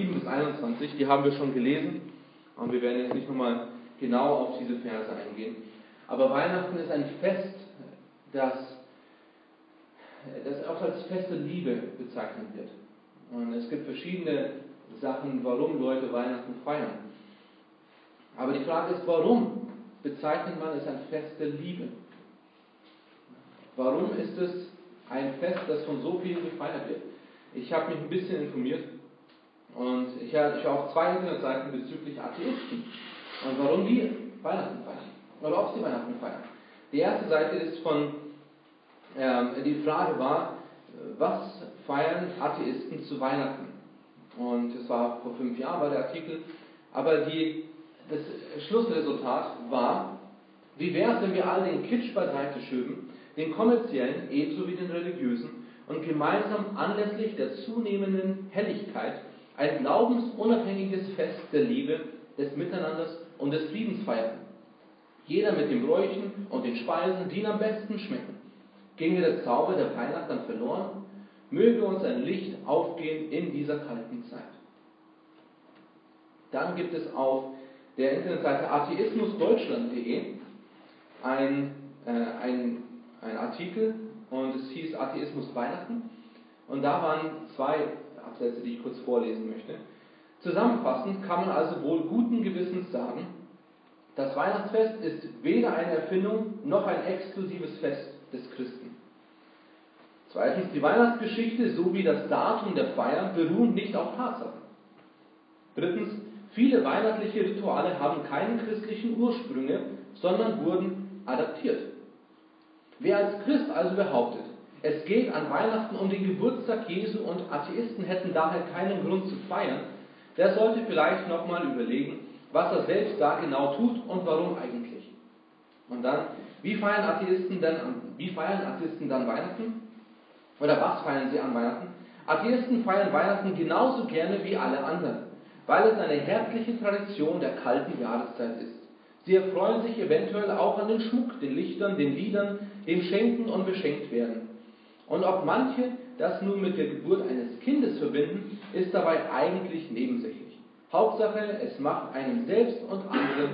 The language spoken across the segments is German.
7 bis 21, die haben wir schon gelesen und wir werden jetzt nicht nochmal genau auf diese Verse eingehen. Aber Weihnachten ist ein Fest, das, das auch als Fest der Liebe bezeichnet wird. Und es gibt verschiedene Sachen, warum Leute Weihnachten feiern. Aber die Frage ist, warum bezeichnet man es ein Fest der Liebe? Warum ist es ein Fest, das von so vielen gefeiert wird? Ich habe mich ein bisschen informiert und ich habe auch zwei Internetseiten bezüglich Atheisten und warum die Weihnachten feiern oder ob sie Weihnachten feiern. Die erste Seite ist von, ähm, die Frage war, was feiern Atheisten zu Weihnachten? Und es war vor fünf Jahren war der Artikel, aber die, das Schlussresultat war, wie wäre es, wenn wir all den Kitsch beiseite schöben, den kommerziellen ebenso wie den religiösen, und gemeinsam anlässlich der zunehmenden Helligkeit ein glaubensunabhängiges Fest der Liebe, des Miteinanders und des Friedens feiern. Jeder mit den Bräuchen und den Speisen, die ihn am besten schmecken. Ginge der Zauber der Weihnacht dann verloren, möge uns ein Licht aufgehen in dieser kalten Zeit. Dann gibt es auf der Internetseite atheismusdeutschland.de ein, äh, ein, ein Artikel und es hieß Atheismus Weihnachten. Und da waren zwei Absätze, die ich kurz vorlesen möchte. Zusammenfassend kann man also wohl guten Gewissens sagen, das Weihnachtsfest ist weder eine Erfindung noch ein exklusives Fest des Christen. Zweitens, die Weihnachtsgeschichte sowie das Datum der Feier beruhen nicht auf Tatsachen. Drittens, viele weihnachtliche Rituale haben keine christlichen Ursprünge, sondern wurden adaptiert. Wer als Christ also behauptet, es geht an Weihnachten um den Geburtstag Jesu und Atheisten hätten daher keinen Grund zu feiern, der sollte vielleicht nochmal überlegen, was er selbst da genau tut und warum eigentlich. Und dann, wie feiern Atheisten denn, wie feiern Atheisten dann Weihnachten? Oder was feiern sie an Weihnachten? Atheisten feiern Weihnachten genauso gerne wie alle anderen, weil es eine herzliche Tradition der kalten Jahreszeit ist. Sie erfreuen sich eventuell auch an den Schmuck, den Lichtern, den Liedern, dem Schenken und beschenkt werden. Und ob manche das nun mit der Geburt eines Kindes verbinden, ist dabei eigentlich nebensächlich. Hauptsache, es macht einem selbst und anderen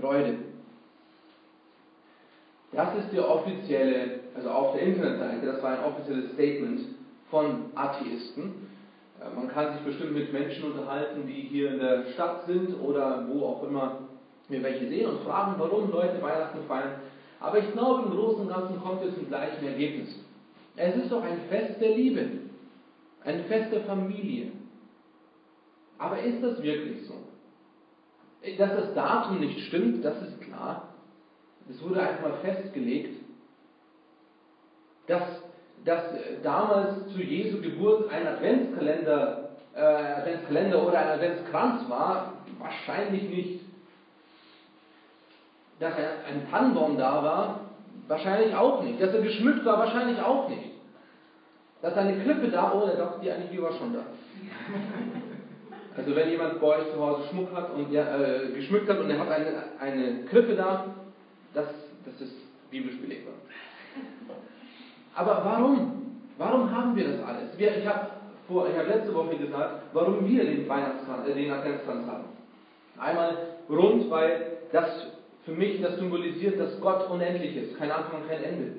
Freude. Das ist die offizielle, also auf der Internetseite, das war ein offizielles Statement von Atheisten. Man kann sich bestimmt mit Menschen unterhalten, die hier in der Stadt sind oder wo auch immer wir welche sehen und fragen, warum Leute Weihnachten feiern. Aber ich glaube, im Großen und Ganzen kommt es zum gleichen Ergebnis. Es ist doch ein Fest der Liebe, ein Fest der Familie. Aber ist das wirklich so? Dass das Datum nicht stimmt, das ist klar. Es wurde einfach mal festgelegt, dass, dass damals zu Jesu Geburt ein Adventskalender, äh, Adventskalender oder ein Adventskranz war, wahrscheinlich nicht. Dass ein Tannenbaum da war, wahrscheinlich auch nicht. Dass er geschmückt war, wahrscheinlich auch nicht. Dass eine Krippe da, oh, der doch, die eigentlich war schon da. Also wenn jemand bei euch zu Hause Schmuck hat und ja, äh, geschmückt hat und er hat eine, eine Krippe da, das, das ist biblisch belegbar. Aber warum? Warum haben wir das alles? Wir, ich habe hab letzte Woche gesagt, warum wir den, Weihnachtskranz, äh, den Adventskranz haben. Einmal rund, weil das für mich das symbolisiert, dass Gott unendlich ist, kein Anfang, kein Ende.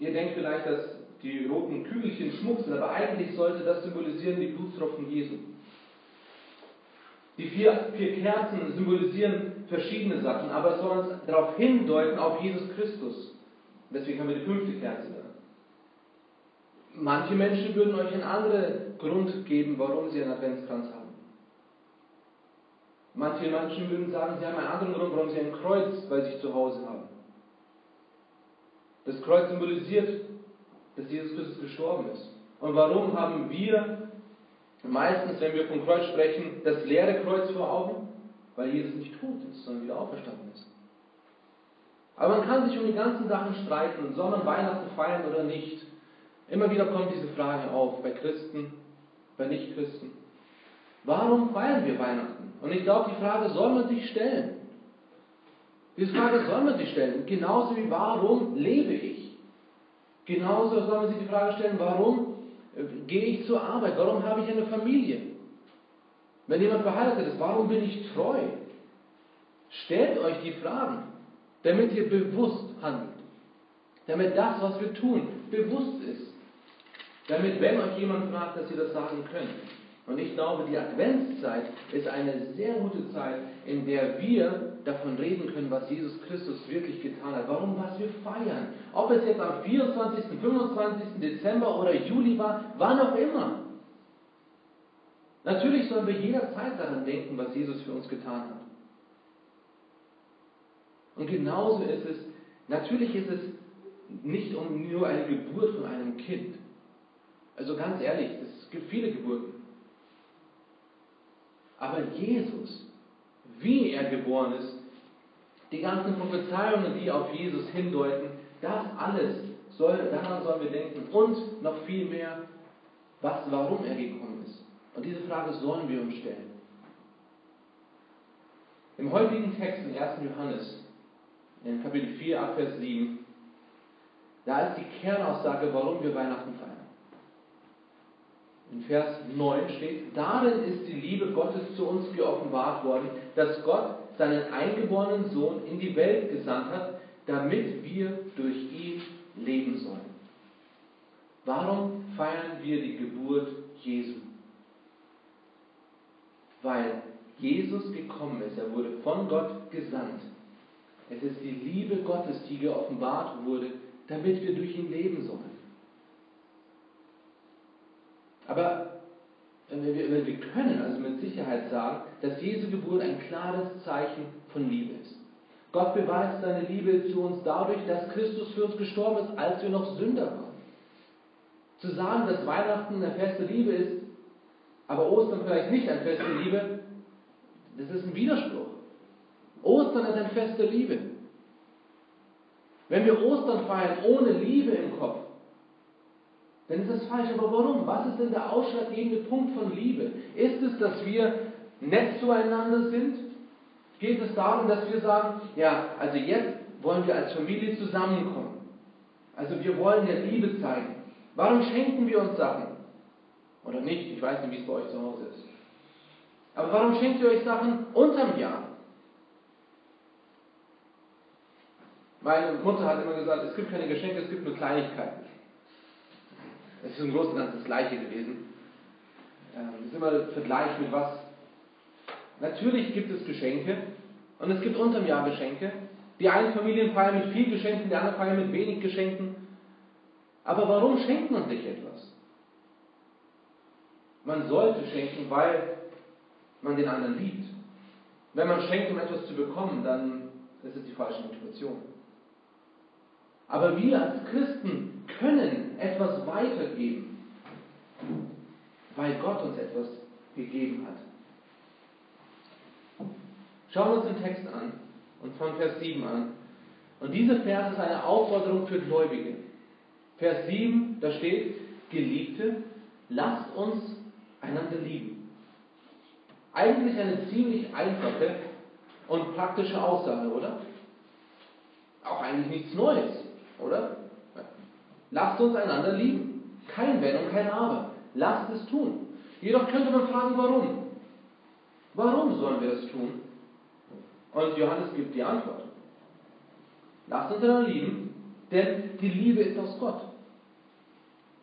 Ihr denkt vielleicht, dass die roten Kügelchen Schmuck sind, aber eigentlich sollte das symbolisieren die Blutstropfen Jesu. Die vier, vier Kerzen symbolisieren verschiedene Sachen, aber es soll uns darauf hindeuten, auf Jesus Christus. Deswegen haben wir die fünfte Kerze da. Manche Menschen würden euch einen anderen Grund geben, warum sie einen Adventskranz haben. Manche Menschen würden sagen, sie haben einen anderen Grund, warum sie ein Kreuz bei sich zu Hause haben. Das Kreuz symbolisiert, dass Jesus Christus gestorben ist. Und warum haben wir meistens, wenn wir vom Kreuz sprechen, das leere Kreuz vor Augen, weil Jesus nicht tot ist, sondern wieder auferstanden ist. Aber man kann sich um die ganzen Sachen streiten, soll man Weihnachten feiern oder nicht. Immer wieder kommt diese Frage auf, bei Christen, bei Nichtchristen. Warum feiern wir Weihnachten? Und ich glaube, die Frage soll man sich stellen. Diese Frage soll man sich stellen. Genauso wie warum lebe ich? Genauso soll man sich die Frage stellen, warum gehe ich zur Arbeit? Warum habe ich eine Familie? Wenn jemand verheiratet ist, warum bin ich treu? Stellt euch die Fragen, damit ihr bewusst handelt. Damit das, was wir tun, bewusst ist. Damit, wenn euch jemand fragt, dass ihr das sagen könnt. Und ich glaube, die Adventszeit ist eine sehr gute Zeit, in der wir davon reden können, was Jesus Christus wirklich getan hat. Warum, was wir feiern. Ob es jetzt am 24., 25. Dezember oder Juli war, wann auch immer. Natürlich sollen wir jederzeit daran denken, was Jesus für uns getan hat. Und genauso ist es, natürlich ist es nicht um nur eine Geburt von einem Kind. Also ganz ehrlich, es gibt viele Geburten. Aber Jesus, wie er geboren ist, die ganzen Prophezeiungen, die auf Jesus hindeuten, das alles, soll, daran sollen wir denken. Und noch viel mehr, was, warum er gekommen ist. Und diese Frage sollen wir uns stellen. Im heutigen Text in 1. Johannes, in Kapitel 4, Abvers 7, da ist die Kernaussage, warum wir Weihnachten feiern. In Vers 9 steht, darin ist die Liebe Gottes zu uns geoffenbart worden, dass Gott seinen eingeborenen Sohn in die Welt gesandt hat, damit wir durch ihn leben sollen. Warum feiern wir die Geburt Jesu? Weil Jesus gekommen ist, er wurde von Gott gesandt. Es ist die Liebe Gottes, die geoffenbart wurde, damit wir durch ihn leben sollen. Aber wir, wir können also mit Sicherheit sagen, dass Jesu Geburt ein klares Zeichen von Liebe ist. Gott beweist seine Liebe zu uns dadurch, dass Christus für uns gestorben ist, als wir noch Sünder waren. Zu sagen, dass Weihnachten eine feste Liebe ist, aber Ostern vielleicht nicht eine feste Liebe, das ist ein Widerspruch. Ostern ist eine feste Liebe. Wenn wir Ostern feiern ohne Liebe im Kopf, dann ist das falsch. Aber warum? Was ist denn der ausschlaggebende Punkt von Liebe? Ist es, dass wir nett zueinander sind? Geht es darum, dass wir sagen, ja, also jetzt wollen wir als Familie zusammenkommen. Also wir wollen ja Liebe zeigen. Warum schenken wir uns Sachen? Oder nicht? Ich weiß nicht, wie es bei euch zu Hause ist. Aber warum schenkt ihr euch Sachen unterm Jahr? Meine Mutter hat immer gesagt, es gibt keine Geschenke, es gibt nur Kleinigkeiten. Es ist im Großen und Ganzen das Gleiche gewesen. Ähm, das ist immer der Vergleich mit was. Natürlich gibt es Geschenke und es gibt unterm Jahr Geschenke. Die einen Familien feiern mit viel Geschenken, die anderen feiern mit wenig Geschenken. Aber warum schenkt man sich etwas? Man sollte schenken, weil man den anderen liebt. Wenn man schenkt, um etwas zu bekommen, dann ist es die falsche Motivation. Aber wir als Christen können weitergeben, weil Gott uns etwas gegeben hat. Schauen wir uns den Text an und von Vers 7 an. Und dieser Vers ist eine Aufforderung für Gläubige. Vers 7, da steht, Geliebte, lasst uns einander lieben. Eigentlich eine ziemlich einfache und praktische Aussage, oder? Auch eigentlich nichts Neues. Oder? Lasst uns einander lieben. Kein Wenn und kein Aber. Lasst es tun. Jedoch könnte man fragen, warum? Warum sollen wir es tun? Und Johannes gibt die Antwort. Lasst uns einander lieben, denn die Liebe ist aus Gott.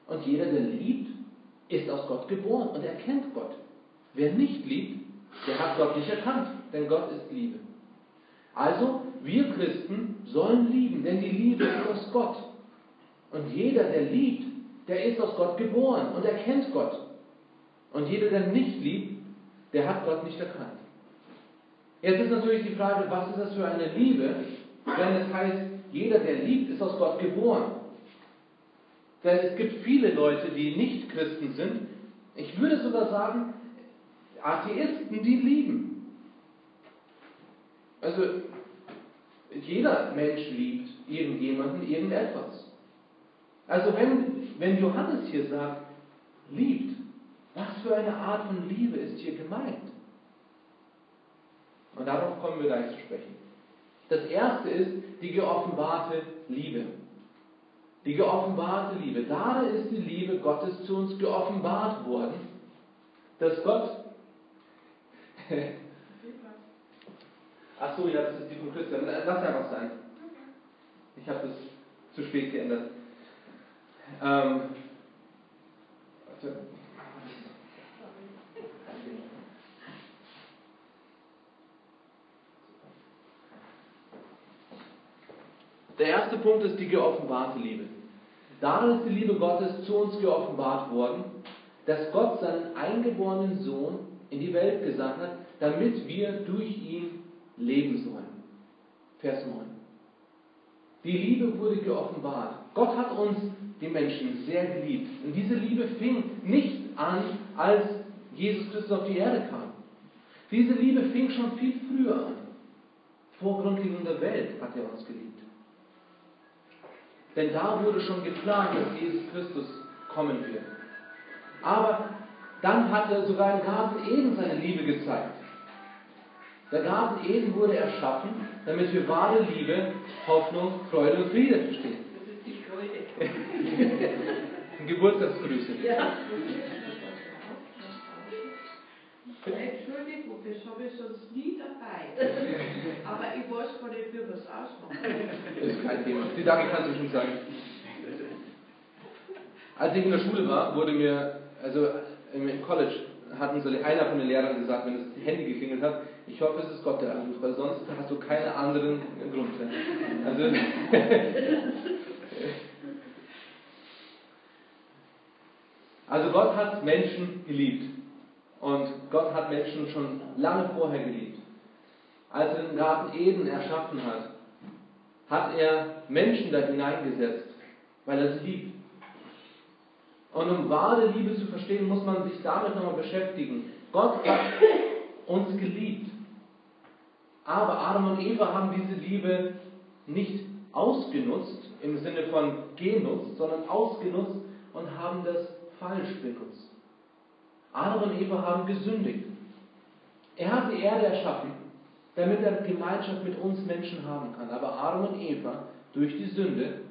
Und jeder, der liebt, ist aus Gott geboren und erkennt Gott. Wer nicht liebt, der hat Gott nicht erkannt, denn Gott ist Liebe. Also, wir Christen sollen lieben, denn die Liebe ist aus Gott. Und jeder, der liebt, der ist aus Gott geboren und erkennt Gott. Und jeder, der nicht liebt, der hat Gott nicht erkannt. Jetzt ist natürlich die Frage, was ist das für eine Liebe, wenn es heißt, jeder, der liebt, ist aus Gott geboren. Denn es gibt viele Leute, die nicht Christen sind. Ich würde sogar sagen, Atheisten, die lieben. Also jeder Mensch liebt irgendjemanden, irgendetwas. Also wenn, wenn Johannes hier sagt, liebt, was für eine Art von Liebe ist hier gemeint? Und darauf kommen wir gleich zu sprechen. Das erste ist die geoffenbarte Liebe. Die geoffenbarte Liebe. Darin ist die Liebe Gottes zu uns geoffenbart worden, dass Gott Ach so, ja, das ist die von Christian. Lass einfach sein. Ich habe das zu spät geändert. Ähm, Der erste Punkt ist die geoffenbarte Liebe. Darin ist die Liebe Gottes zu uns geoffenbart worden, dass Gott seinen eingeborenen Sohn in die Welt gesandt hat, damit wir durch ihn leben sollen. Vers 9. Die Liebe wurde geoffenbart. Gott hat uns, die Menschen, sehr geliebt. Und diese Liebe fing nicht an, als Jesus Christus auf die Erde kam. Diese Liebe fing schon viel früher an. Vor Grundlegung der Welt hat er uns geliebt. Denn da wurde schon geplant, dass Jesus Christus kommen wird. Aber dann hat er sogar im Garten Eden seine Liebe gezeigt. Der Garten Eden wurde erschaffen, damit wir wahre Liebe, Hoffnung, Freude und Friede verstehen. Freude. Geburtstagsgrüße. Ja. Entschuldigung, das habe ich sonst nie dabei. Aber ich weiß gar nicht, wie wir es ausmachen. Das ist kein Thema. Die Danke kannst du schon sagen. Als ich in der Schule war, wurde mir, also im College, hat uns einer von den Lehrern gesagt, wenn das Handy geklingelt hat, ich hoffe, es ist Gott der Anruf, weil sonst hast du keinen anderen Grund. Also, also Gott hat Menschen geliebt. Und Gott hat Menschen schon lange vorher geliebt. Als er den Garten Eden erschaffen hat, hat er Menschen da hineingesetzt, weil er sie liebt. Und um wahre Liebe zu verstehen, muss man sich damit nochmal beschäftigen. Gott hat uns geliebt. Aber Adam und Eva haben diese Liebe nicht ausgenutzt, im Sinne von genutzt, sondern ausgenutzt und haben das falsch benutzt. Adam und Eva haben gesündigt. Er hat die Erde erschaffen, damit er Gemeinschaft mit uns Menschen haben kann. Aber Adam und Eva, durch die Sünde,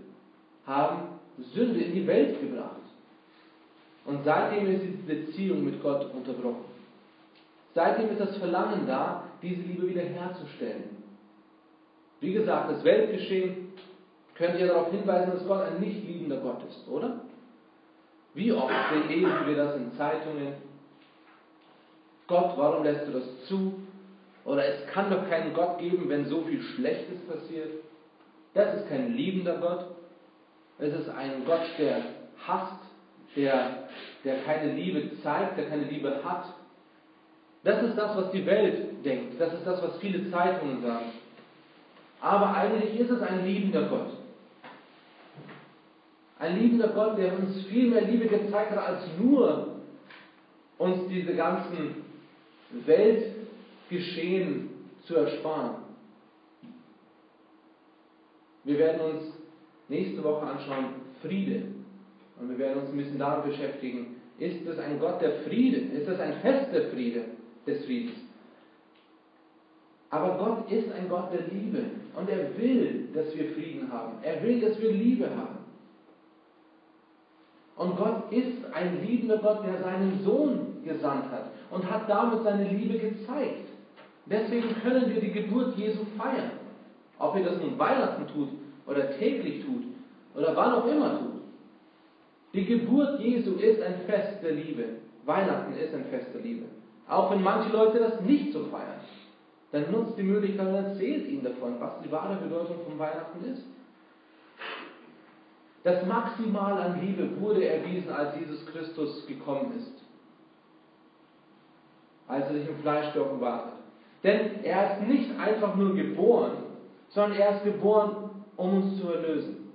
haben Sünde in die Welt gebracht. Und seitdem ist die Beziehung mit Gott unterbrochen. Seitdem ist das Verlangen da, diese Liebe wiederherzustellen. Wie gesagt, das Weltgeschehen könnte ja darauf hinweisen, dass Gott ein nicht liebender Gott ist, oder? Wie oft lesen wir das in Zeitungen? Gott, warum lässt du das zu? Oder es kann doch keinen Gott geben, wenn so viel Schlechtes passiert. Das ist kein liebender Gott. Es ist ein Gott, der hasst, der, der keine Liebe zeigt, der keine Liebe hat. Das ist das, was die Welt denkt. Das ist das, was viele Zeitungen sagen. Aber eigentlich ist es ein liebender Gott. Ein liebender Gott, der uns viel mehr Liebe gezeigt hat, als nur uns diese ganzen Weltgeschehen zu ersparen. Wir werden uns nächste Woche anschauen, Friede. Und wir werden uns ein bisschen damit beschäftigen, ist es ein Gott der Friede? Ist es ein fester Friede des Friedens? Aber Gott ist ein Gott der Liebe und er will, dass wir Frieden haben. Er will, dass wir Liebe haben. Und Gott ist ein liebender Gott, der seinen Sohn gesandt hat und hat damit seine Liebe gezeigt. Deswegen können wir die Geburt Jesu feiern. Ob ihr das nun Weihnachten tut oder täglich tut oder wann auch immer tut. Die Geburt Jesu ist ein Fest der Liebe. Weihnachten ist ein Fest der Liebe. Auch wenn manche Leute das nicht so feiern, dann nutzt die Möglichkeit und erzählt ihnen davon, was die wahre Bedeutung von Weihnachten ist. Das Maximal an Liebe wurde erwiesen, als Jesus Christus gekommen ist. Als er sich im Fleisch geoffenbart hat. Denn er ist nicht einfach nur geboren, sondern er ist geboren, um uns zu erlösen.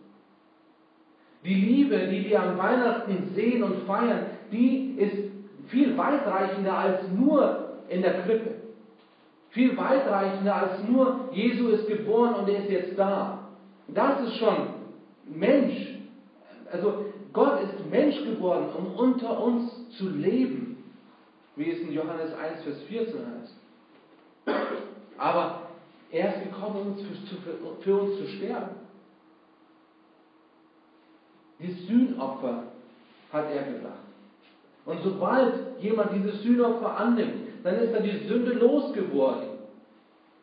Die Liebe, die wir an Weihnachten sehen und feiern, die ist viel weitreichender als nur in der Krippe. Viel weitreichender als nur, Jesu ist geboren und er ist jetzt da. Das ist schon Mensch. Also Gott ist Mensch geworden, um unter uns zu leben, wie es in Johannes 1, Vers 14 heißt. Aber er ist gekommen, um für, für uns zu sterben. Die Sühnopfer hat er gebracht. Und sobald jemand dieses Sühnopfer annimmt, dann ist er die Sünde losgeworden.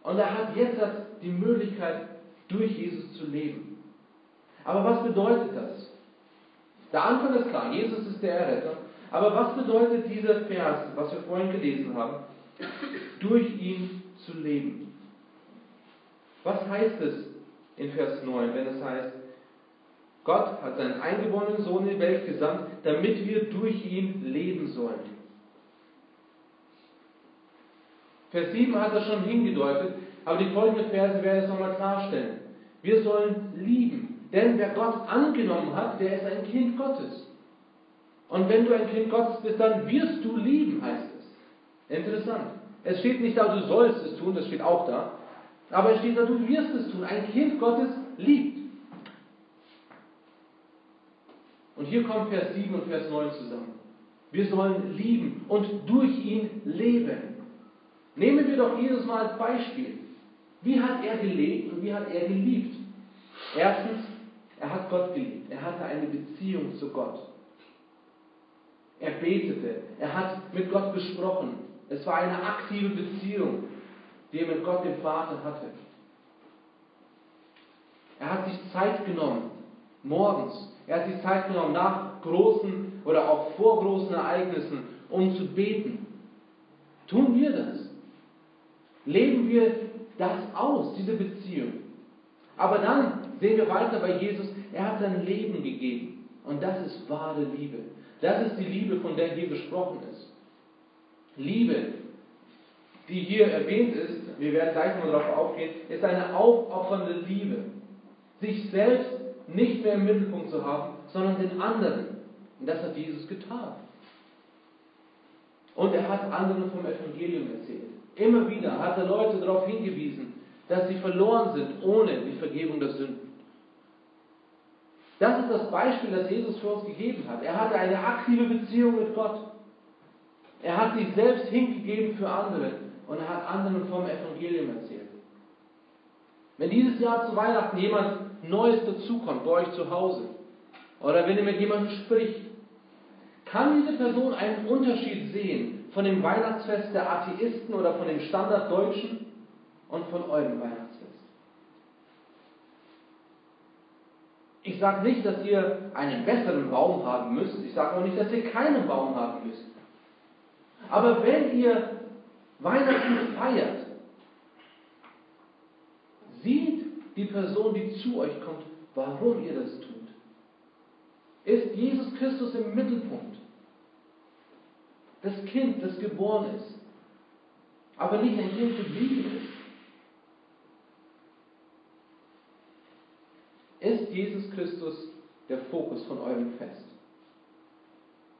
Und er hat jetzt die Möglichkeit, durch Jesus zu leben. Aber was bedeutet das? Der Anfang ist klar, Jesus ist der Erretter. Aber was bedeutet dieser Vers, was wir vorhin gelesen haben? Durch ihn zu leben. Was heißt es in Vers 9, wenn es heißt, Gott hat seinen eingeborenen Sohn in die Welt gesandt, damit wir durch ihn leben sollen. Vers 7 hat er schon hingedeutet, aber die folgenden Verse werden es nochmal klarstellen. Wir sollen lieben, denn wer Gott angenommen hat, der ist ein Kind Gottes. Und wenn du ein Kind Gottes bist, dann wirst du lieben, heißt es. Interessant. Es steht nicht da, du sollst es tun, das steht auch da. Aber es steht da, du wirst es tun. Ein Kind Gottes liebt. Und hier kommt Vers 7 und Vers 9 zusammen. Wir sollen lieben und durch ihn leben. Nehmen wir doch jedes Mal als Beispiel. Wie hat er gelebt und wie hat er geliebt? Erstens, er hat Gott geliebt. Er hatte eine Beziehung zu Gott. Er betete. Er hat mit Gott gesprochen. Es war eine aktive Beziehung, die er mit Gott, dem Vater, hatte. Er hat sich Zeit genommen, morgens. Er hat sich Zeit genommen, nach großen oder auch vor großen Ereignissen, um zu beten. Tun wir das? Leben wir das aus, diese Beziehung? Aber dann sehen wir weiter bei Jesus, er hat sein Leben gegeben. Und das ist wahre Liebe. Das ist die Liebe, von der hier gesprochen ist. Liebe, die hier erwähnt ist, wir werden gleich mal darauf aufgehen, ist eine aufopfernde Liebe. Sich selbst nicht mehr im Mittelpunkt zu haben, sondern den anderen. Und das hat Jesus getan. Und er hat anderen vom Evangelium erzählt. Immer wieder hat er Leute darauf hingewiesen, dass sie verloren sind ohne die Vergebung der Sünden. Das ist das Beispiel, das Jesus für uns gegeben hat. Er hatte eine aktive Beziehung mit Gott. Er hat sich selbst hingegeben für andere und er hat anderen vom Evangelium erzählt. Wenn dieses Jahr zu Weihnachten jemand Neues dazukommt bei euch zu Hause oder wenn ihr mit jemandem spricht, kann diese Person einen Unterschied sehen von dem Weihnachtsfest der Atheisten oder von dem Standarddeutschen und von eurem Weihnachtsfest? Ich sage nicht, dass ihr einen besseren Baum haben müsst. Ich sage auch nicht, dass ihr keinen Baum haben müsst. Aber wenn ihr Weihnachten feiert, sieht die Person, die zu euch kommt, warum ihr das tut. Ist Jesus Christus im Mittelpunkt. Das Kind, das geboren ist, aber nicht ein Kind geblieben ist. Ist Jesus Christus der Fokus von eurem Fest?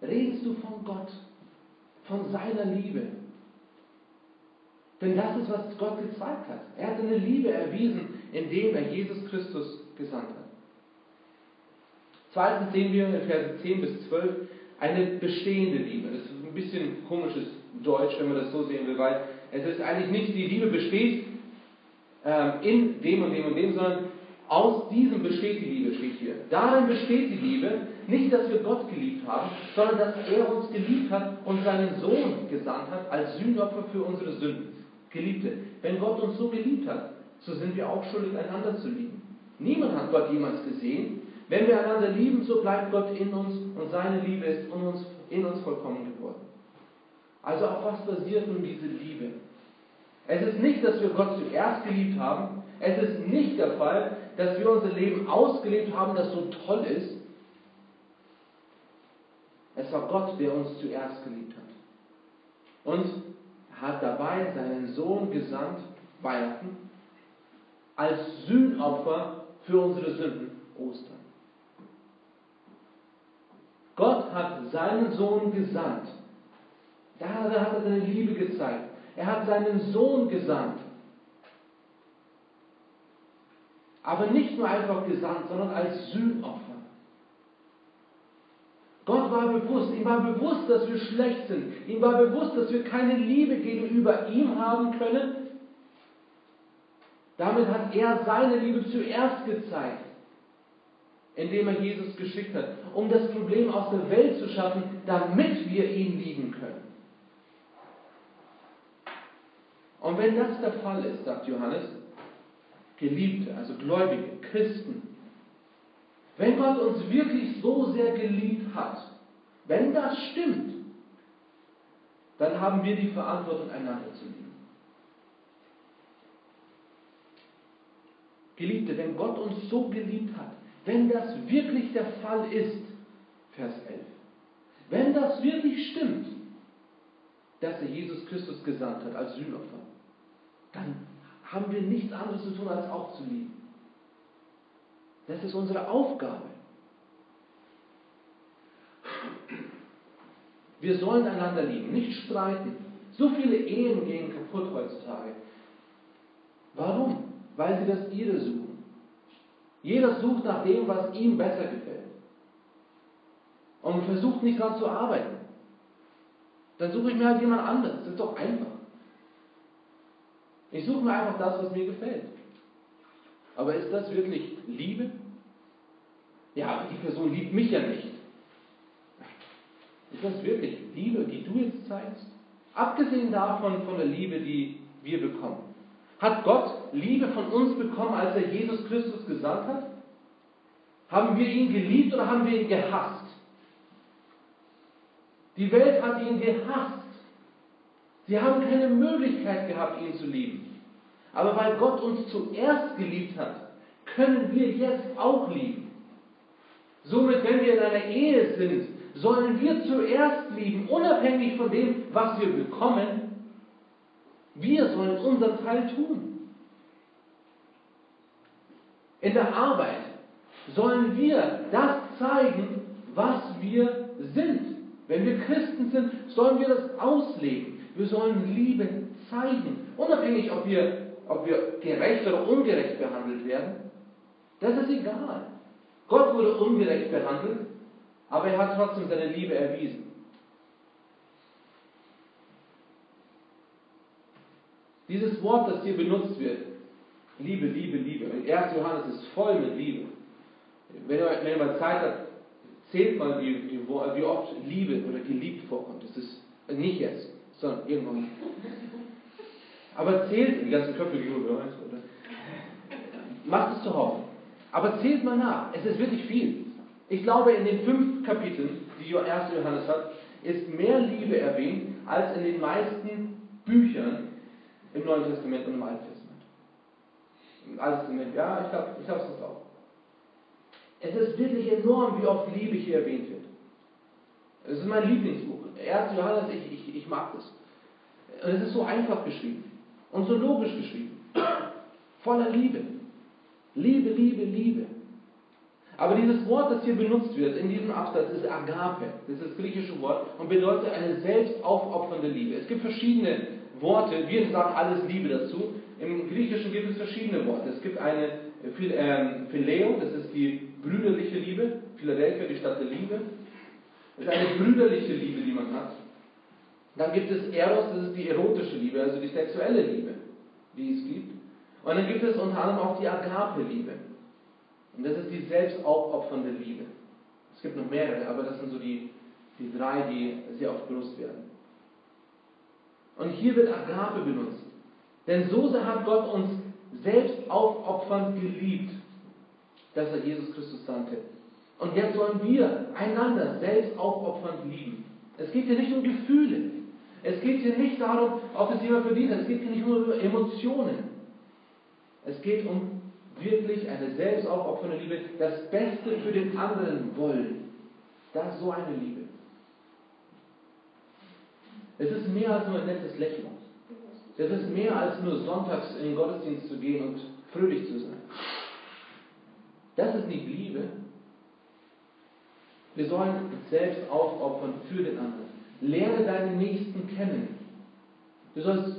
Redest du von Gott? von seiner Liebe. Denn das ist, was Gott gezeigt hat. Er hat eine Liebe erwiesen, indem er Jesus Christus gesandt hat. Zweitens sehen wir in Verse 10 bis 12 eine bestehende Liebe. Das ist ein bisschen komisches Deutsch, wenn man das so sehen will, weil es ist eigentlich nicht, die Liebe besteht ähm, in dem und dem und dem, sondern aus diesem besteht die Liebe, steht hier. Darin besteht die Liebe, nicht, dass wir Gott geliebt haben, sondern dass er uns geliebt hat und seinen Sohn gesandt hat als Sühnopfer für unsere Sünden. Geliebte, wenn Gott uns so geliebt hat, so sind wir auch schuldig, einander zu lieben. Niemand hat Gott jemals gesehen. Wenn wir einander lieben, so bleibt Gott in uns und seine Liebe ist in uns, in uns vollkommen geworden. Also auf was basiert nun diese Liebe? Es ist nicht, dass wir Gott zuerst geliebt haben. Es ist nicht der Fall, dass wir unser Leben ausgelebt haben, das so toll ist. Es war Gott, der uns zuerst geliebt hat. Und hat dabei seinen Sohn gesandt, Weihnachten, als Sühnopfer für unsere Sünden, Ostern. Gott hat seinen Sohn gesandt. Da hat er seine Liebe gezeigt. Er hat seinen Sohn gesandt. Aber nicht nur einfach gesandt, sondern als Sühnopfer. Gott war bewusst, ihm war bewusst, dass wir schlecht sind. Ihm war bewusst, dass wir keine Liebe gegenüber ihm haben können. Damit hat er seine Liebe zuerst gezeigt. indem er Jesus geschickt hat, um das Problem aus der Welt zu schaffen, damit wir ihn lieben können. Und wenn das der Fall ist, sagt Johannes, Geliebte, also Gläubige, Christen, wenn Gott uns wirklich so sehr geliebt hat, wenn das stimmt, dann haben wir die Verantwortung, einander zu lieben. Geliebte, wenn Gott uns so geliebt hat, wenn das wirklich der Fall ist, Vers 11, wenn das wirklich stimmt, dass er Jesus Christus gesandt hat als Sühnopfer, dann haben wir nichts anderes zu tun, als auch zu lieben. Das ist unsere Aufgabe. Wir sollen einander lieben, nicht streiten. So viele Ehen gehen kaputt heutzutage. Warum? Weil sie das ihre suchen. Jeder sucht nach dem, was ihm besser gefällt. Und versucht nicht daran zu arbeiten. Dann suche ich mir halt jemand anderes. Das ist doch einfach. Ich suche mir einfach das, was mir gefällt. Aber ist das wirklich Liebe? Ja, die Person liebt mich ja nicht. Ist das wirklich Liebe, die du jetzt zeigst? Abgesehen davon, von der Liebe, die wir bekommen. Hat Gott Liebe von uns bekommen, als er Jesus Christus gesandt hat? Haben wir ihn geliebt oder haben wir ihn gehasst? Die Welt hat ihn gehasst. Sie haben keine Möglichkeit gehabt, ihn zu lieben. Aber weil Gott uns zuerst geliebt hat, können wir jetzt auch lieben. Somit, wenn wir in einer Ehe sind, sollen wir zuerst lieben, unabhängig von dem, was wir bekommen. Wir sollen unseren Teil tun. In der Arbeit sollen wir das zeigen, was wir sind. Wenn wir Christen sind, sollen wir das ausleben. Wir sollen Liebe zeigen. Unabhängig, ob wir, ob wir gerecht oder ungerecht behandelt werden. Das ist egal. Gott wurde ungerecht behandelt, aber er hat trotzdem seine Liebe erwiesen. Dieses Wort, das hier benutzt wird, Liebe, Liebe, Liebe. 1. Johannes ist voll mit Liebe. Wenn ihr, wenn ihr mal Zeit habt, zählt mal, wie, wie oft Liebe oder geliebt vorkommt. Das ist nicht jetzt, sondern irgendwann. Aber zählt, die ganzen Köpfe, die oder? Macht es zu Hause. Aber zählt mal nach. Es ist wirklich viel. Ich glaube, in den fünf Kapiteln, die 1. Johannes hat, ist mehr Liebe erwähnt als in den meisten Büchern im Neuen Testament und im Alten Testament. Im Alten Testament, ja, ich glaube, ich glaube es auch. Es ist wirklich enorm, wie oft Liebe hier erwähnt wird. Es ist mein Lieblingsbuch. 1. Johannes, ich, ich, ich mag das. Und es ist so einfach geschrieben und so logisch geschrieben. Voller Liebe. Liebe, Liebe, Liebe. Aber dieses Wort, das hier benutzt wird in diesem Absatz, ist Agape. Das ist das griechische Wort und bedeutet eine selbstaufopfernde Liebe. Es gibt verschiedene Worte, wir sagen alles Liebe dazu. Im Griechischen gibt es verschiedene Worte. Es gibt eine ähm, Phileo, das ist die brüderliche Liebe. Philadelphia, die Stadt der Liebe. Das ist eine brüderliche Liebe, die man hat. Dann gibt es Eros, das ist die erotische Liebe, also die sexuelle Liebe, die es gibt. Und dann gibt es unter anderem auch die Agape-Liebe. Und das ist die selbstaufopfernde Liebe. Es gibt noch mehrere, aber das sind so die, die drei, die sehr oft benutzt werden. Und hier wird Agape benutzt. Denn so hat Gott uns selbst aufopfernd geliebt, dass er Jesus Christus sandte. Und jetzt sollen wir einander selbst aufopfernd lieben. Es geht hier nicht um Gefühle. Es geht hier nicht darum, ob es jemand verdient. Es geht hier nicht nur um Emotionen. Es geht um wirklich eine selbstaufopfernde Liebe, das Beste für den anderen wollen. Das ist so eine Liebe. Es ist mehr als nur ein nettes Lächeln. Es ist mehr als nur sonntags in den Gottesdienst zu gehen und fröhlich zu sein. Das ist nicht Liebe. Wir sollen uns selbst aufopfern für den anderen. Lerne deinen Nächsten kennen. Du sollst,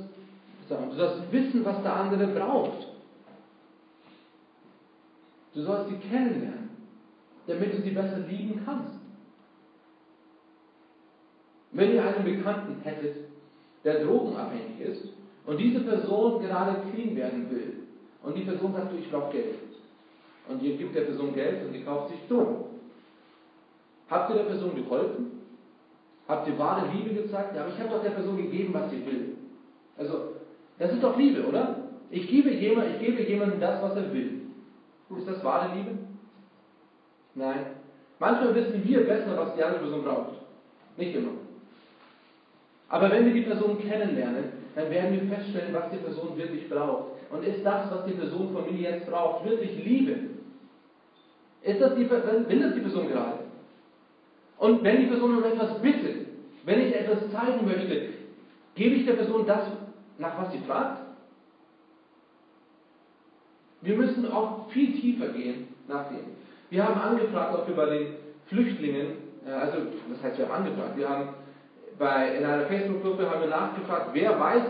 du sollst wissen, was der andere braucht. Du sollst sie kennenlernen, damit du sie besser lieben kannst. Wenn ihr einen Bekannten hättet, der drogenabhängig ist und diese Person gerade clean werden will und die Person sagt, du, ich brauche Geld. Und ihr gebt der Person Geld und die kauft sich dumm. Habt ihr der Person geholfen? Habt ihr wahre Liebe gezeigt? Ja, aber ich habe doch der Person gegeben, was sie will. Also, das ist doch Liebe, oder? Ich gebe, jemand, ich gebe jemandem das, was er will. Ist das wahre Liebe? Nein. Manchmal wissen wir besser, was die andere Person braucht. Nicht immer. Aber wenn wir die Person kennenlernen, dann werden wir feststellen, was die Person wirklich braucht. Und ist das, was die Person von mir jetzt braucht, wirklich Liebe? Ist das die, will das die Person gerade? Und wenn die Person um etwas bittet, wenn ich etwas zeigen möchte, gebe ich der Person das, nach was sie fragt? Wir müssen auch viel tiefer gehen nach dem. Wir haben angefragt, ob wir bei den Flüchtlingen, äh, also das heißt, wir haben angefragt, wir haben bei, in einer Facebook-Gruppe haben wir nachgefragt, wer weiß,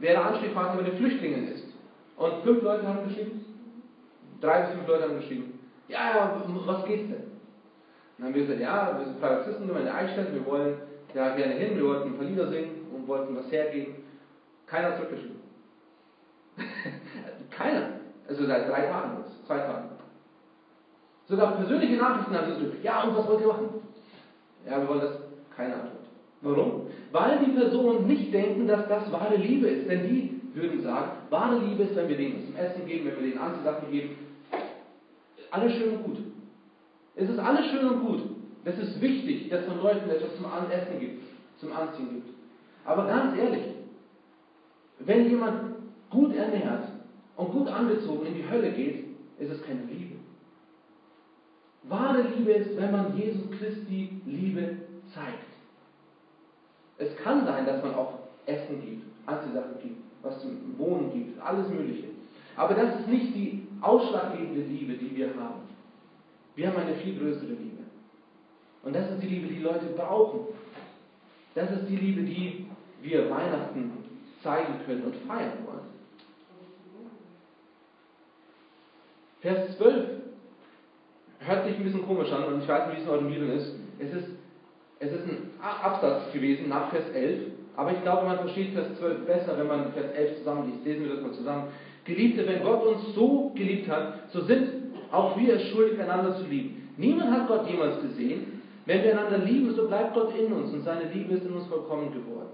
wer der Ansprechpartner bei den Flüchtlingen ist. Und fünf Leute haben geschrieben, drei bis fünf Leute haben geschrieben, ja, ja, was geht's denn? Dann haben wir gesagt, ja, wir sind Privatisten, in Eichstätt, wir wollen da gerne hin, wir wollten ein paar Lieder singen und wollten was hergeben. Keiner zurückgeschrieben. Keiner. Also seit drei Tagen jetzt, zwei Tagen. Sogar persönliche Nachrichten haben sie zurück. Ja, und was wollt ihr machen? Ja, wir wollen das. Keine Antwort. Warum? Weil die Personen nicht denken, dass das wahre Liebe ist. Denn die würden sagen, wahre Liebe ist, wenn wir denen was zum Essen geben, wenn wir denen Anziehsachen geben. Alles schön und gut. Es ist alles schön und gut. Es ist wichtig, dass man Leuten etwas zum Essen gibt, zum Anziehen gibt. Aber ganz ehrlich, wenn jemand gut ernährt und gut angezogen in die Hölle geht, ist es keine Liebe. Wahre Liebe ist, wenn man Jesu Christi Liebe zeigt. Es kann sein, dass man auch Essen gibt, Anziehsachen gibt, was zum Wohnen gibt, alles Mögliche. Aber das ist nicht die ausschlaggebende Liebe, die wir haben. Wir haben eine viel größere Liebe. Und das ist die Liebe, die Leute brauchen. Das ist die Liebe, die wir Weihnachten zeigen können und feiern wollen. Vers 12 hört sich ein bisschen komisch an und ich weiß nicht, wie es in euren Bibeln ist. Es ist, es ist ein Absatz gewesen nach Vers 11, aber ich glaube, man versteht Vers 12 besser, wenn man Vers 11 zusammenliest. Lesen wir das mal zusammen. Geliebte, wenn Gott uns so geliebt hat, so sind auch wir es schuldig, einander zu lieben. Niemand hat Gott jemals gesehen. Wenn wir einander lieben, so bleibt Gott in uns und seine Liebe ist in uns vollkommen geworden.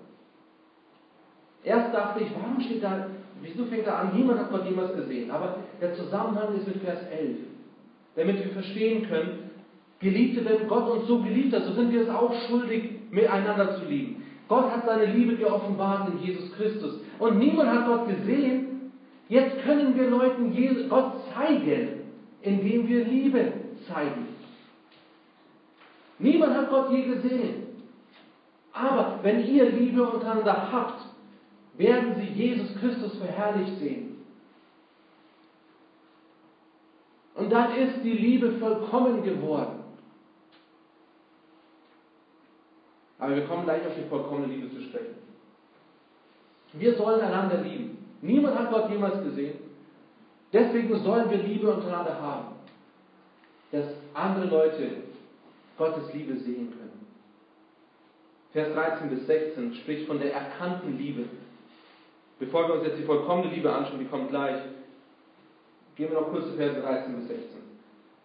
Erst dachte ich, warum steht da, wieso fängt er an, niemand hat Gott jemals gesehen. Aber der Zusammenhang ist mit Vers 11. Damit wir verstehen können, Geliebte, wenn Gott uns so geliebt hat, so sind wir es auch schuldig, miteinander zu lieben. Gott hat seine Liebe geoffenbart in Jesus Christus. Und niemand hat Gott gesehen. Jetzt können wir Leuten Gott zeigen indem wir Liebe zeigen. Niemand hat Gott je gesehen. Aber wenn ihr Liebe untereinander habt, werden sie Jesus Christus verherrlicht sehen. Und dann ist die Liebe vollkommen geworden. Aber wir kommen gleich auf die vollkommene Liebe zu sprechen. Wir sollen einander lieben. Niemand hat Gott jemals gesehen. Deswegen sollen wir Liebe untereinander haben, dass andere Leute Gottes Liebe sehen können. Vers 13 bis 16 spricht von der erkannten Liebe. Bevor wir uns jetzt die vollkommene Liebe anschauen, die kommt gleich, gehen wir noch kurz zu Vers 13 bis 16.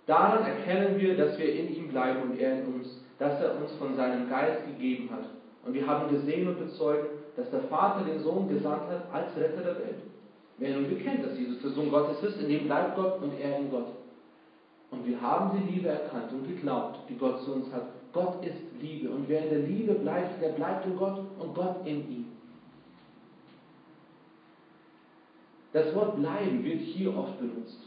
Daran erkennen wir, dass wir in ihm bleiben und er in uns, dass er uns von seinem Geist gegeben hat. Und wir haben gesehen und bezeugt, dass der Vater den Sohn gesandt hat als Retter der Welt. Wer nun bekennt, dass Jesus der Sohn Gottes ist, in dem bleibt Gott und er in Gott. Und wir haben die Liebe erkannt und geglaubt, die Gott zu uns hat. Gott ist Liebe und wer in der Liebe bleibt, der bleibt in Gott und Gott in ihm. Das Wort bleiben wird hier oft benutzt.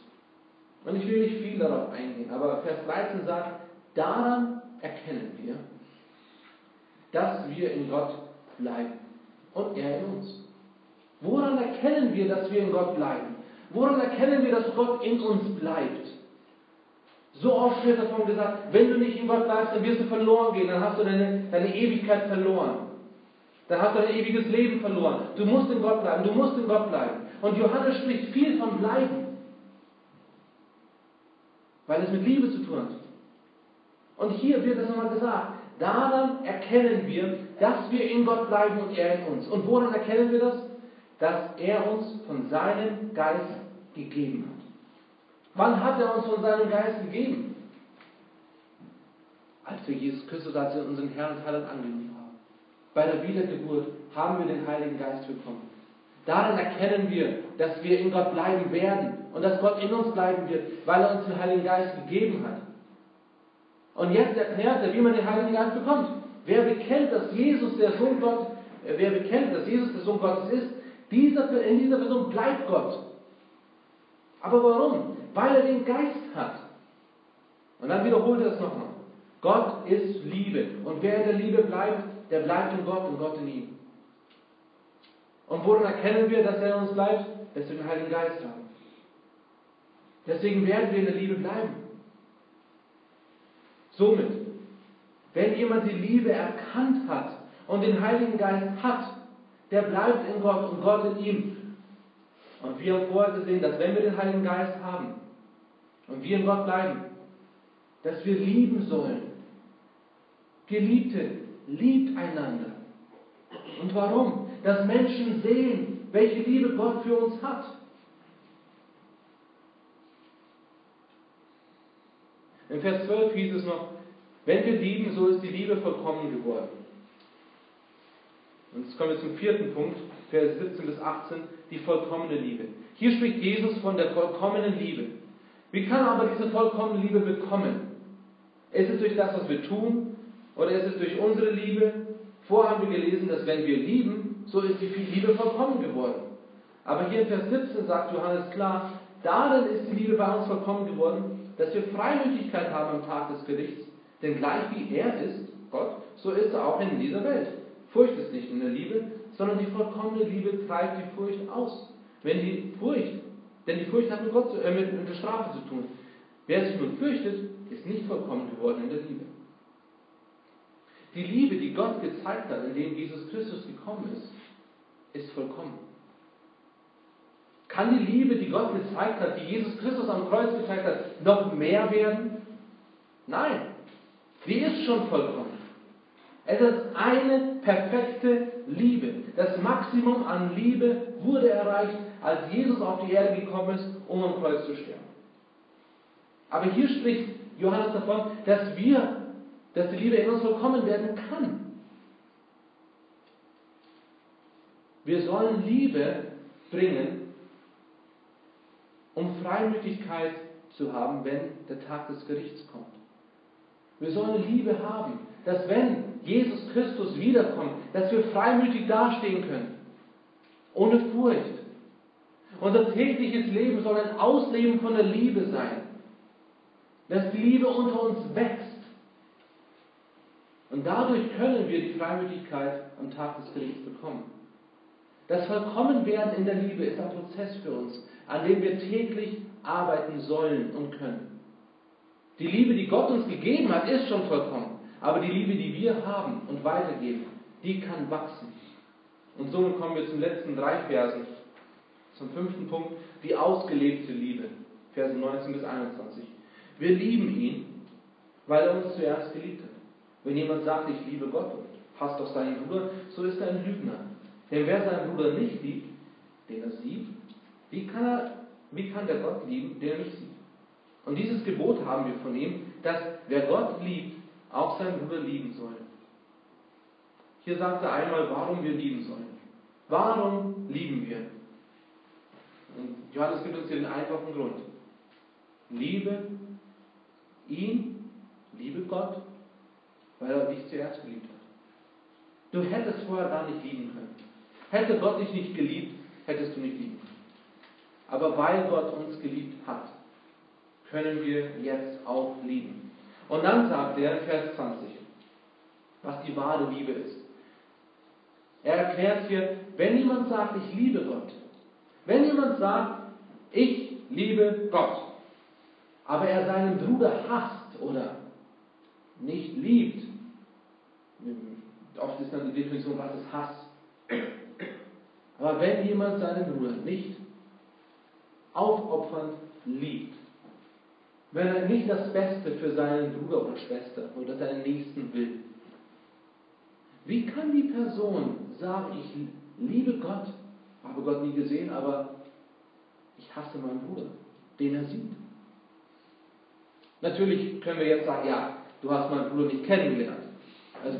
Und ich will nicht viel darauf eingehen, aber Vers 13 sagt, daran erkennen wir, dass wir in Gott bleiben und er in uns. Woran erkennen wir, dass wir in Gott bleiben? Woran erkennen wir, dass Gott in uns bleibt? So oft wird davon gesagt, wenn du nicht in Gott bleibst, dann wirst du verloren gehen, dann hast du deine, deine Ewigkeit verloren. Dann hast du dein ewiges Leben verloren. Du musst in Gott bleiben, du musst in Gott bleiben. Und Johannes spricht viel von Bleiben, weil es mit Liebe zu tun hat. Und hier wird es nochmal gesagt, daran erkennen wir, dass wir in Gott bleiben und er in uns. Und woran erkennen wir das? Dass er uns von seinem Geist gegeben hat. Wann hat er uns von seinem Geist gegeben? Als wir Jesus Christus als unseren Herrn und Heiland angenommen haben. Bei der Wiedergeburt haben wir den Heiligen Geist bekommen. Darin erkennen wir, dass wir in Gott bleiben werden und dass Gott in uns bleiben wird, weil er uns den Heiligen Geist gegeben hat. Und jetzt erklärt er, wie man den Heiligen Geist bekommt. Wer bekennt, dass Jesus der Sohn Gott, äh, wer bekennt, dass Jesus der Sohn Gottes ist, dieser, in dieser Person bleibt Gott. Aber warum? Weil er den Geist hat. Und dann wiederholt er es nochmal. Gott ist Liebe. Und wer in der Liebe bleibt, der bleibt in Gott und Gott in ihm. Und woran erkennen wir, dass er in uns bleibt? Dass wir den Heiligen Geist haben. Deswegen werden wir in der Liebe bleiben. Somit, wenn jemand die Liebe erkannt hat und den Heiligen Geist hat, der bleibt in Gott und Gott in ihm. Und wir haben vorher gesehen, dass wenn wir den Heiligen Geist haben und wir in Gott bleiben, dass wir lieben sollen. Geliebte, liebt einander. Und warum? Dass Menschen sehen, welche Liebe Gott für uns hat. In Vers 12 hieß es noch, wenn wir lieben, so ist die Liebe vollkommen geworden. Und jetzt kommen wir zum vierten Punkt, Vers 17 bis 18, die vollkommene Liebe. Hier spricht Jesus von der vollkommenen Liebe. Wie kann er aber diese vollkommene Liebe bekommen? Ist es durch das, was wir tun? Oder ist es durch unsere Liebe? Vorher haben wir gelesen, dass wenn wir lieben, so ist die Liebe vollkommen geworden. Aber hier in Vers 17 sagt Johannes klar, darin ist die Liebe bei uns vollkommen geworden, dass wir Freimütigkeit haben am Tag des Gerichts. Denn gleich wie er ist, Gott, so ist er auch in dieser Welt. Furcht ist nicht in der Liebe, sondern die vollkommene Liebe treibt die Furcht aus. Wenn die Furcht, denn die Furcht hat mit, Gott, äh, mit, mit der Strafe zu tun. Wer sich nun fürchtet, ist nicht vollkommen geworden in der Liebe. Die Liebe, die Gott gezeigt hat, indem Jesus Christus gekommen ist, ist vollkommen. Kann die Liebe, die Gott gezeigt hat, die Jesus Christus am Kreuz gezeigt hat, noch mehr werden? Nein, sie ist schon vollkommen. Es ist eine perfekte Liebe. Das Maximum an Liebe wurde erreicht, als Jesus auf die Erde gekommen ist, um am Kreuz zu sterben. Aber hier spricht Johannes davon, dass wir, dass die Liebe in uns vollkommen werden kann. Wir sollen Liebe bringen, um Freimütigkeit zu haben, wenn der Tag des Gerichts kommt. Wir sollen Liebe haben, dass wenn Jesus Christus wiederkommt, dass wir freimütig dastehen können, ohne Furcht. Unser tägliches Leben soll ein Ausleben von der Liebe sein, dass die Liebe unter uns wächst. Und dadurch können wir die Freimütigkeit am Tag des Gerichts bekommen. Das Vollkommenwerden in der Liebe ist ein Prozess für uns, an dem wir täglich arbeiten sollen und können. Die Liebe, die Gott uns gegeben hat, ist schon vollkommen. Aber die Liebe, die wir haben und weitergeben, die kann wachsen. Und somit kommen wir zum letzten drei Versen, zum fünften Punkt, die ausgelebte Liebe. Verse 19 bis 21. Wir lieben ihn, weil er uns zuerst geliebt hat. Wenn jemand sagt, ich liebe Gott und hasst doch seinen Bruder, so ist er ein Lügner. Denn wer seinen Bruder nicht liebt, den er sieht, wie kann, er, wie kann der Gott lieben, den er nicht sieht? Und dieses Gebot haben wir von ihm, dass wer Gott liebt, auch seinen Bruder lieben soll. Hier sagt er einmal, warum wir lieben sollen. Warum lieben wir? Und Johannes gibt uns hier den einfachen Grund. Liebe ihn, liebe Gott, weil er dich zuerst geliebt hat. Du hättest vorher gar nicht lieben können. Hätte Gott dich nicht geliebt, hättest du nicht lieben können. Aber weil Gott uns geliebt hat, können wir jetzt auch lieben. Und dann sagt er Vers 20, was die wahre Liebe ist. Er erklärt hier, wenn jemand sagt, ich liebe Gott, wenn jemand sagt, ich liebe Gott, aber er seinen Bruder hasst oder nicht liebt, oft ist dann die Definition, was ist Hass. Aber wenn jemand seinen Bruder nicht aufopfernd liebt, wenn er nicht das Beste für seinen Bruder oder Schwester oder seinen Nächsten will. Wie kann die Person sagen, ich liebe Gott, habe Gott nie gesehen, aber ich hasse meinen Bruder, den er sieht? Natürlich können wir jetzt sagen, ja, du hast meinen Bruder nicht kennengelernt. Also,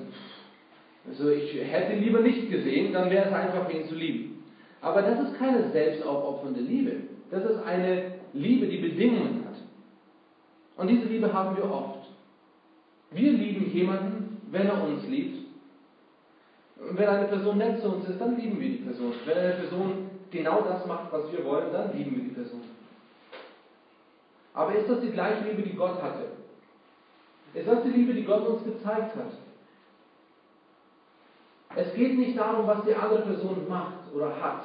also ich hätte ihn lieber nicht gesehen, dann wäre es einfach, ihn zu lieben. Aber das ist keine selbstaufopfernde Liebe. Das ist eine Liebe, die Bedingungen. Und diese Liebe haben wir oft. Wir lieben jemanden, wenn er uns liebt. Und wenn eine Person nett zu uns ist, dann lieben wir die Person. Wenn eine Person genau das macht, was wir wollen, dann lieben wir die Person. Aber ist das die gleiche Liebe, die Gott hatte? Ist das die Liebe, die Gott uns gezeigt hat? Es geht nicht darum, was die andere Person macht oder hat.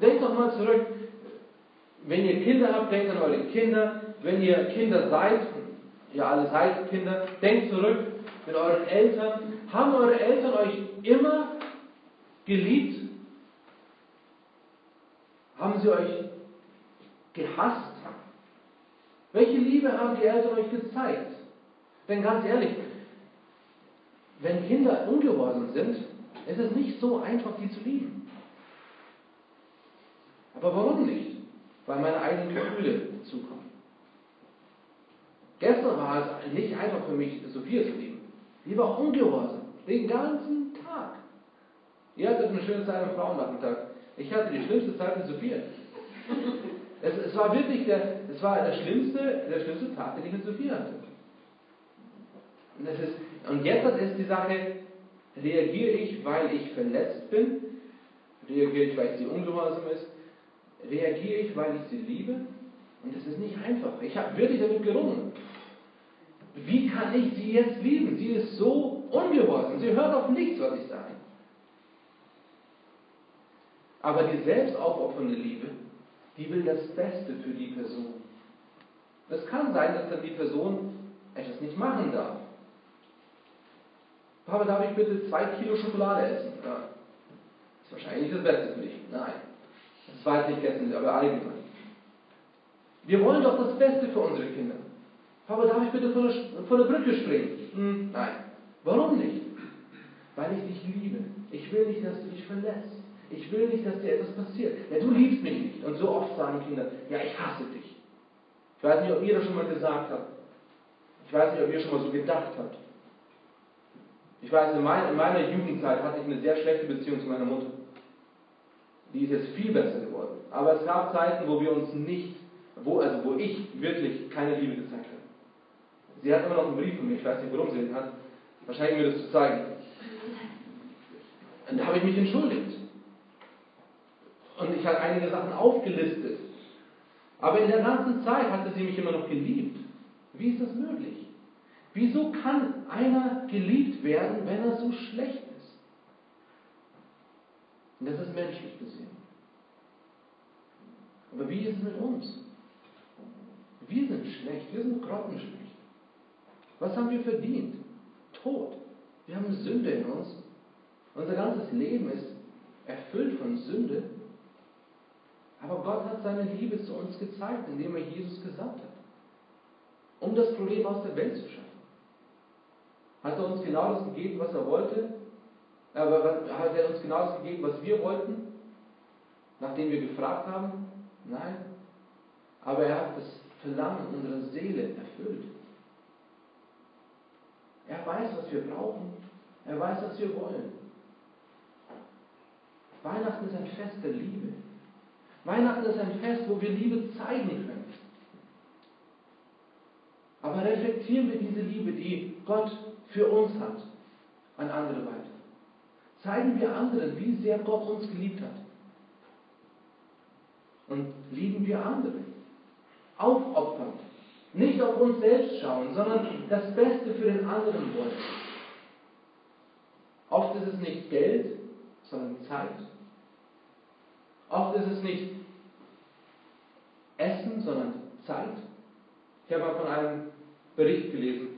Denkt doch mal zurück, wenn ihr Kinder habt, denkt an eure Kinder. Wenn ihr Kinder seid, ihr alle seid Kinder, denkt zurück mit euren Eltern. Haben eure Eltern euch immer geliebt? Haben sie euch gehasst? Welche Liebe haben die Eltern euch gezeigt? Denn ganz ehrlich, wenn Kinder ungehorsam sind, ist es nicht so einfach, die zu lieben. Aber warum nicht? Weil meine eigenen Gefühle zukommen. Gestern war es nicht einfach für mich, Sophia zu lieben. Die war ungehorsam. Den ganzen Tag. Ihr hattet eine schöne Zeit am Frauennachmittag. Ich hatte die schlimmste Zeit mit Sophia. Es, es, war wirklich der, es war der schlimmste, der schlimmste Tag, den ich mit Sophia hatte. Und, ist, und jetzt ist die Sache, reagiere ich, weil ich verletzt bin? Reagiere ich, weil sie ungehorsam ist? Reagiere ich, weil ich sie liebe? Und es ist nicht einfach. Ich habe wirklich damit gerungen. Wie kann ich sie jetzt lieben? Sie ist so ungehorsam. Sie hört auf nichts, was ich sage. Aber die selbstaufopfernde Liebe, die will das Beste für die Person. Es kann sein, dass dann die Person etwas nicht machen darf. Papa, darf ich bitte zwei Kilo Schokolade essen? Ja. Ist wahrscheinlich nicht das Beste für dich. Nein. Das weiß ich jetzt nicht, aber allgemein. Wir wollen doch das Beste für unsere Kinder. Papa, darf ich bitte von der, von der Brücke springen? Hm, nein. Warum nicht? Weil ich dich liebe. Ich will nicht, dass du dich verlässt. Ich will nicht, dass dir etwas passiert. Ja, du liebst mich nicht. Und so oft sagen Kinder, ja, ich hasse dich. Ich weiß nicht, ob ihr das schon mal gesagt habt. Ich weiß nicht, ob ihr schon mal so gedacht habt. Ich weiß, in meiner, in meiner Jugendzeit hatte ich eine sehr schlechte Beziehung zu meiner Mutter. Die ist jetzt viel besser geworden. Aber es gab Zeiten, wo wir uns nicht, wo, also wo ich wirklich keine Liebe gezeigt habe. Sie hat immer noch einen Brief von mir, ich weiß nicht, warum sie den hat. Wahrscheinlich mir das zu zeigen. Und da habe ich mich entschuldigt. Und ich habe einige Sachen aufgelistet. Aber in der ganzen Zeit hatte sie mich immer noch geliebt. Wie ist das möglich? Wieso kann einer geliebt werden, wenn er so schlecht ist? Und das ist menschlich gesehen. Aber wie ist es mit uns? Wir sind schlecht, wir sind grottenschlecht. Was haben wir verdient? Tod. Wir haben Sünde in uns. Unser ganzes Leben ist erfüllt von Sünde. Aber Gott hat seine Liebe zu uns gezeigt, indem er Jesus gesandt hat, um das Problem aus der Welt zu schaffen. Hat er uns genau das gegeben, was er wollte? Aber hat er uns genau das gegeben, was wir wollten, nachdem wir gefragt haben? Nein. Aber er hat das Verlangen unserer Seele erfüllt. Er weiß, was wir brauchen. Er weiß, was wir wollen. Weihnachten ist ein Fest der Liebe. Weihnachten ist ein Fest, wo wir Liebe zeigen können. Aber reflektieren wir diese Liebe, die Gott für uns hat, an andere weiter. Zeigen wir anderen, wie sehr Gott uns geliebt hat. Und lieben wir andere. Aufopfernd. Nicht auf uns selbst schauen, sondern das Beste für den anderen wollen. Oft ist es nicht Geld, sondern Zeit. Oft ist es nicht Essen, sondern Zeit. Ich habe mal von einem Bericht gelesen.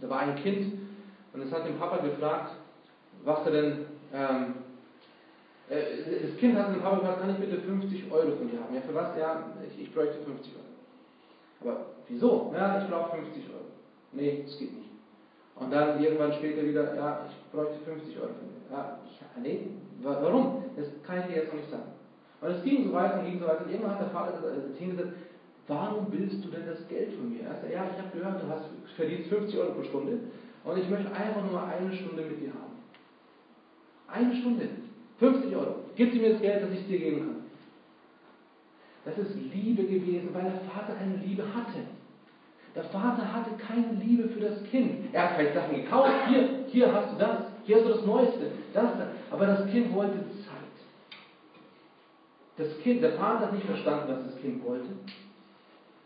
Da war ein Kind und es hat den Papa gefragt, was er denn. Ähm, äh, das Kind hat den Papa gefragt, kann ich bitte 50 Euro von dir haben? Ja, für was? Ja, ich, ich bräuchte 50 Euro. Aber wieso? Ja, ich brauche 50 Euro. Nee, das geht nicht. Und dann irgendwann später wieder, ja, ich bräuchte 50 Euro von dir. Ja, ich, nee, warum? Das kann ich dir jetzt noch nicht sagen. Und es ging so weiter und ging so weiter. Und irgendwann hat der Vater gesagt, warum willst du denn das Geld von mir? Er sagt, ja, ich habe gehört, du hast, verdienst 50 Euro pro Stunde und ich möchte einfach nur eine Stunde mit dir haben. Eine Stunde. 50 Euro. Gib mir das Geld, das ich dir geben kann. Das ist Liebe gewesen, weil der Vater keine Liebe hatte. Der Vater hatte keine Liebe für das Kind. Er hat vielleicht Sachen gekauft. Hier, hier hast du das. Hier hast du das Neueste. Das, das. Aber das Kind wollte Zeit. Das Kind, der Vater hat nicht verstanden, was das Kind wollte.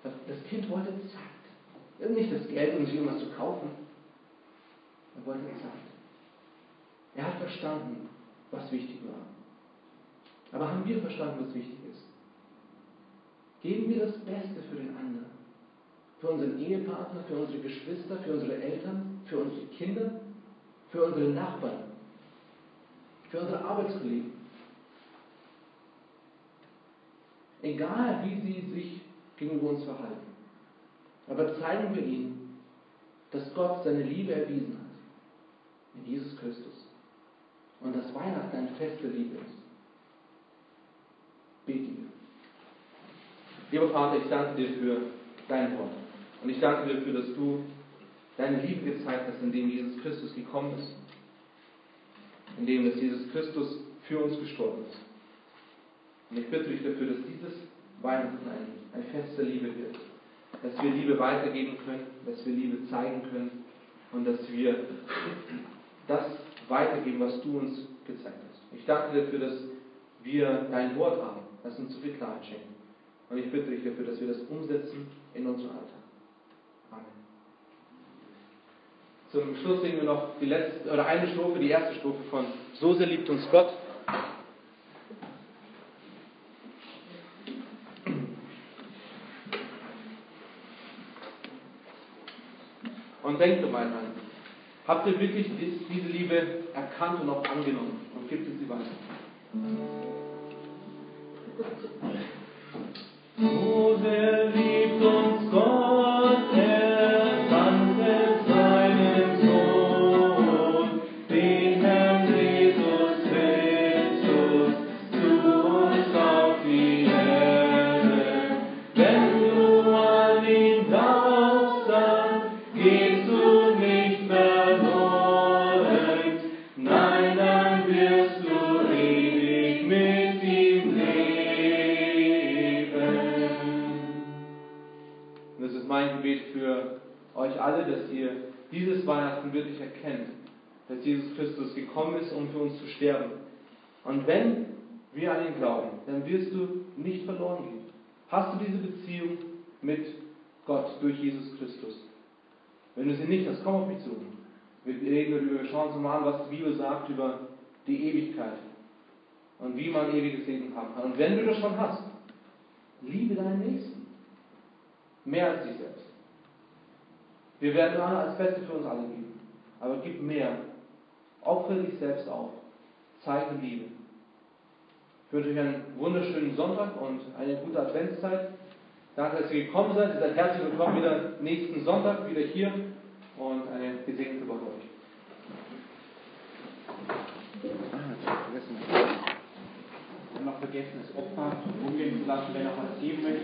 Das Kind wollte Zeit. Nicht das Geld, um sich irgendwas zu kaufen. Er wollte Zeit. Er hat verstanden, was wichtig war. Aber haben wir verstanden, was wichtig ist? Geben wir das Beste für den anderen. Für unseren Ehepartner, für unsere Geschwister, für unsere Eltern, für unsere Kinder, für unsere Nachbarn, für unsere Arbeitskollegen. Egal, wie sie sich gegenüber uns verhalten. Aber zeigen wir ihnen, dass Gott seine Liebe erwiesen hat. In Jesus Christus. Und dass Weihnachten eine feste Liebe ist. Beten wir. Lieber Vater, ich danke dir für dein Wort. Und ich danke dir dafür, dass du deine Liebe gezeigt hast, indem Jesus Christus gekommen ist. Indem dass Jesus Christus für uns gestorben ist. Und ich bitte dich dafür, dass dieses Weihnachten ein, eine feste Liebe wird. Dass wir Liebe weitergeben können, dass wir Liebe zeigen können und dass wir das weitergeben, was du uns gezeigt hast. Ich danke dir dafür, dass wir dein Wort haben, das uns so viel Klarheit schenkt. Und ich bitte dich dafür, dass wir das umsetzen in unserem Alltag. Amen. Zum Schluss singen wir noch die letzte oder eine Strophe, die erste Strophe von So sehr liebt uns Gott. Und denkt mal dran. Habt ihr wirklich diese Liebe erkannt und auch angenommen? Und gibt es sie weiter? So Wenn du sie nicht hast, komm auf mich zu. Wir reden darüber, wir schauen uns mal an, was die Bibel sagt über die Ewigkeit und wie man ewiges Leben haben kann. Und wenn du das schon hast, liebe deinen Nächsten. Mehr als dich selbst. Wir werden alle als Beste für uns alle geben. Aber gib mehr. Opfere dich selbst auf. Zeige Liebe. Ich wünsche euch einen wunderschönen Sonntag und eine gute Adventszeit. Danke, dass ihr gekommen seid. Ihr seid herzlich willkommen wieder nächsten Sonntag wieder hier und eine gesegnete Woche euch. Ah, noch vergessen, das Opfer umgehen zu lassen, wer noch was geben möchte.